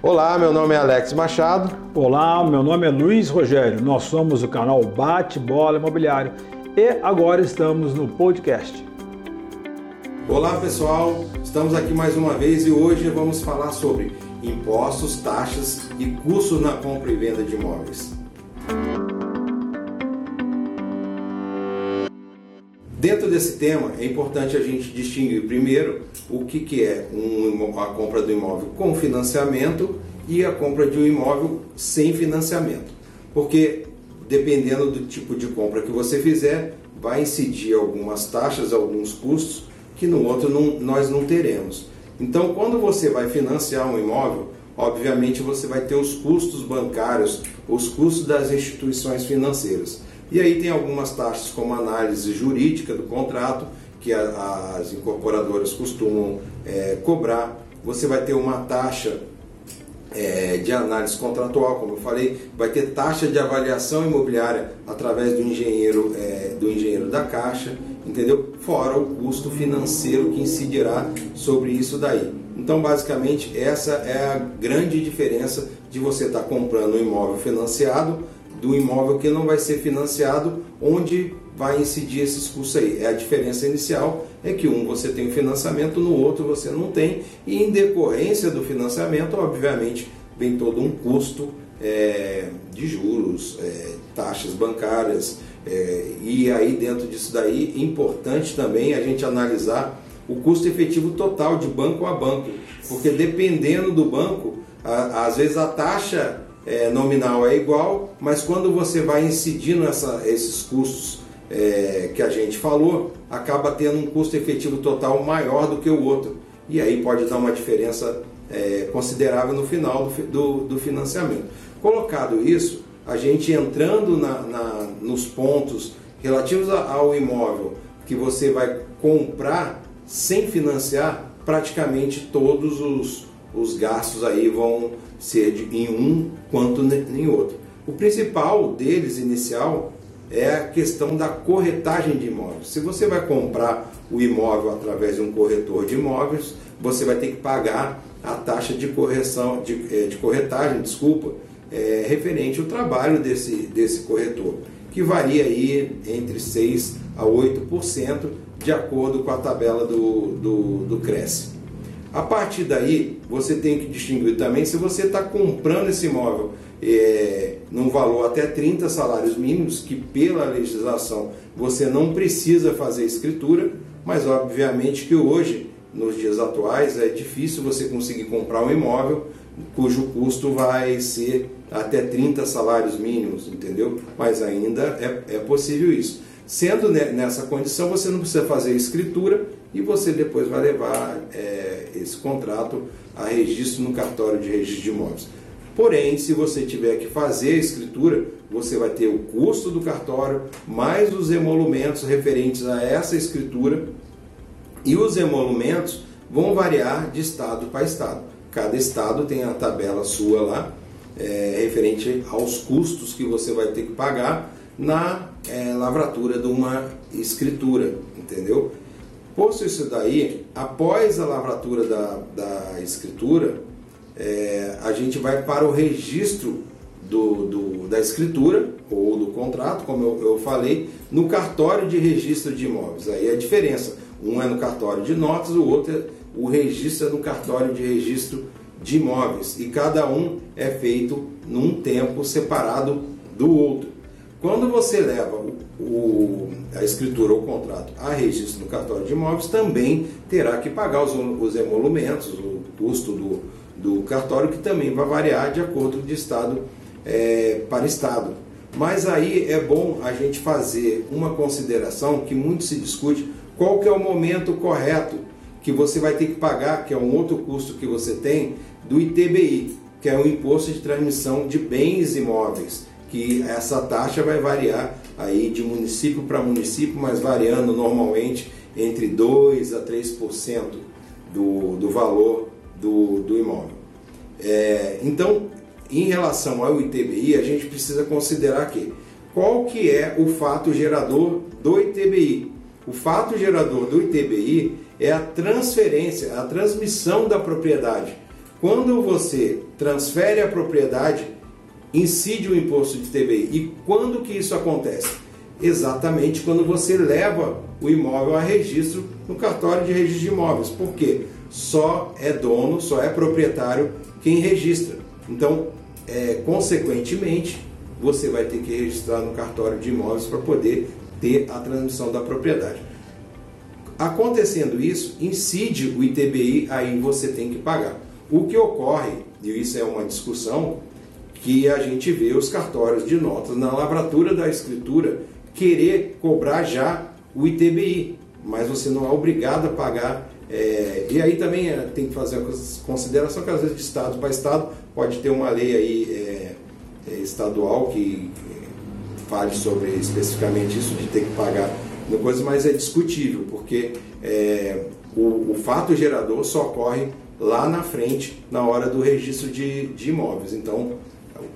Olá, meu nome é Alex Machado. Olá, meu nome é Luiz Rogério. Nós somos o canal Bate Bola Imobiliário e agora estamos no podcast. Olá, pessoal. Estamos aqui mais uma vez e hoje vamos falar sobre impostos, taxas e custos na compra e venda de imóveis. Dentro desse tema, é importante a gente distinguir primeiro o que, que é um, a compra do imóvel com financiamento e a compra de um imóvel sem financiamento. Porque dependendo do tipo de compra que você fizer, vai incidir algumas taxas, alguns custos que no outro não, nós não teremos. Então, quando você vai financiar um imóvel, obviamente você vai ter os custos bancários, os custos das instituições financeiras. E aí tem algumas taxas como análise jurídica do contrato, que a, as incorporadoras costumam é, cobrar. Você vai ter uma taxa é, de análise contratual, como eu falei, vai ter taxa de avaliação imobiliária através do engenheiro, é, do engenheiro da Caixa, entendeu? Fora o custo financeiro que incidirá sobre isso daí. Então, basicamente, essa é a grande diferença de você estar tá comprando um imóvel financiado do imóvel que não vai ser financiado, onde vai incidir esses custos aí. É a diferença inicial é que um você tem financiamento, no outro você não tem, e em decorrência do financiamento, obviamente, vem todo um custo é, de juros, é, taxas bancárias, é, e aí dentro disso daí, importante também a gente analisar o custo efetivo total de banco a banco, porque dependendo do banco, a, às vezes a taxa é, nominal é igual, mas quando você vai incidindo essa, esses custos é, que a gente falou, acaba tendo um custo efetivo total maior do que o outro. E aí pode dar uma diferença é, considerável no final do, do, do, financiamento. Colocado isso, a gente entrando na, na, nos pontos relativos ao imóvel que você vai comprar sem financiar, praticamente todos os, os gastos aí vão ser de, em um quanto em outro. O principal deles, inicial, é a questão da corretagem de imóveis. Se você vai comprar o imóvel através de um corretor de imóveis, você vai ter que pagar a taxa de correção, de, eh, de corretagem, desculpa, é, referente ao trabalho desse, desse corretor, que varia aí entre 6 a 8%, de acordo com a tabela do, do, do Cresce. A partir daí, você tem que distinguir também se você está comprando esse imóvel é, num valor até 30 salários mínimos, que pela legislação você não precisa fazer escritura, mas obviamente que hoje, nos dias atuais, é difícil você conseguir comprar um imóvel cujo custo vai ser até 30 salários mínimos, entendeu? Mas ainda é, é possível isso. Sendo nessa condição, você não precisa fazer escritura e você depois vai levar é, esse contrato a registro no cartório de registro de imóveis. Porém, se você tiver que fazer a escritura, você vai ter o custo do cartório, mais os emolumentos referentes a essa escritura, e os emolumentos vão variar de estado para estado. Cada estado tem a tabela sua lá, é, referente aos custos que você vai ter que pagar na é, lavratura de uma escritura, entendeu? Posto isso daí, após a lavratura da, da escritura, é, a gente vai para o registro do, do, da escritura ou do contrato, como eu, eu, falei, no cartório de registro de imóveis. Aí a diferença, um é no cartório de notas, o outro é o registro é no cartório de registro de imóveis. E cada um é feito num tempo separado do outro. Quando você leva o, a escritura ou contrato a registro no cartório de imóveis, também terá que pagar os, os emolumentos, o custo do, do cartório, que também vai variar de acordo de estado é, para estado. Mas aí é bom a gente fazer uma consideração que muito se discute, qual que é o momento correto que você vai ter que pagar, que é um outro custo que você tem, do ITBI, que é o Imposto de Transmissão de Bens Imóveis que essa taxa vai variar aí de município para município, mas variando normalmente entre 2 a 3% do, do valor do, do imóvel. É, então, em relação ao ITBI, a gente precisa considerar que qual que é o fato gerador do ITBI? O fato gerador do ITBI é a transferência, a transmissão da propriedade Quando você transfere a propriedade, incide o imposto de TBI. E quando que isso acontece? Exatamente quando você leva o imóvel a registro no cartório de registro de imóveis. Por quê? Só é dono, só é proprietário quem registra. Então, é, consequentemente, você vai ter que registrar no cartório de imóveis para poder ter a transmissão da propriedade. Acontecendo isso, incide o ITBI, aí você tem que pagar. O que ocorre, e isso é uma discussão, que a gente vê os cartórios de notas na lavratura da escritura querer cobrar já o ITBI, mas você não é obrigado a pagar. É, e aí também é, tem que fazer a consideração que às vezes de estado para estado pode ter uma lei aí é, estadual que fale sobre especificamente isso de ter que pagar no coisa, mas é discutível, porque o, o, fato gerador só ocorre lá na frente, na hora do registro de, de imóveis. Então,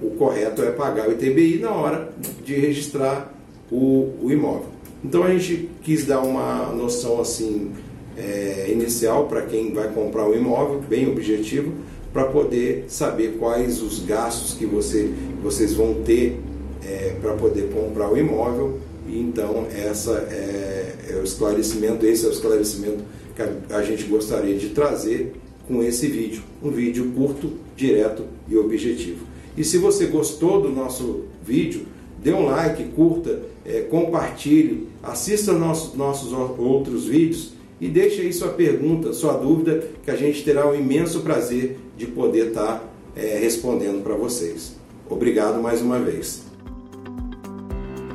o correto é pagar o ITBI na hora de registrar o, o imóvel. Então, a gente quis dar uma noção assim é, inicial para quem vai comprar um imóvel, bem objetivo, para poder saber quais os gastos que você, vocês vão ter é, para poder comprar o imóvel. E então essa é, é, o esclarecimento, esse é o esclarecimento que a, a gente gostaria de trazer com esse vídeo. Um vídeo curto, direto e objetivo. E se você gostou do nosso vídeo, dê um like, curta, é, compartilhe, assista nossos, nossos outros vídeos e deixe aí sua pergunta, sua dúvida, que a gente terá um imenso prazer de poder estar tá, é, respondendo para vocês. Obrigado mais uma vez.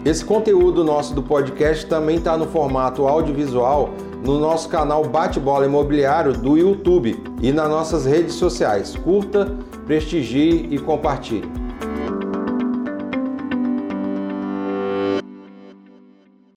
Esse conteúdo nosso do podcast também está no formato audiovisual no nosso canal Bate-Bola Imobiliário do YouTube e nas nossas redes sociais. Curta, prestigie e compartilhe.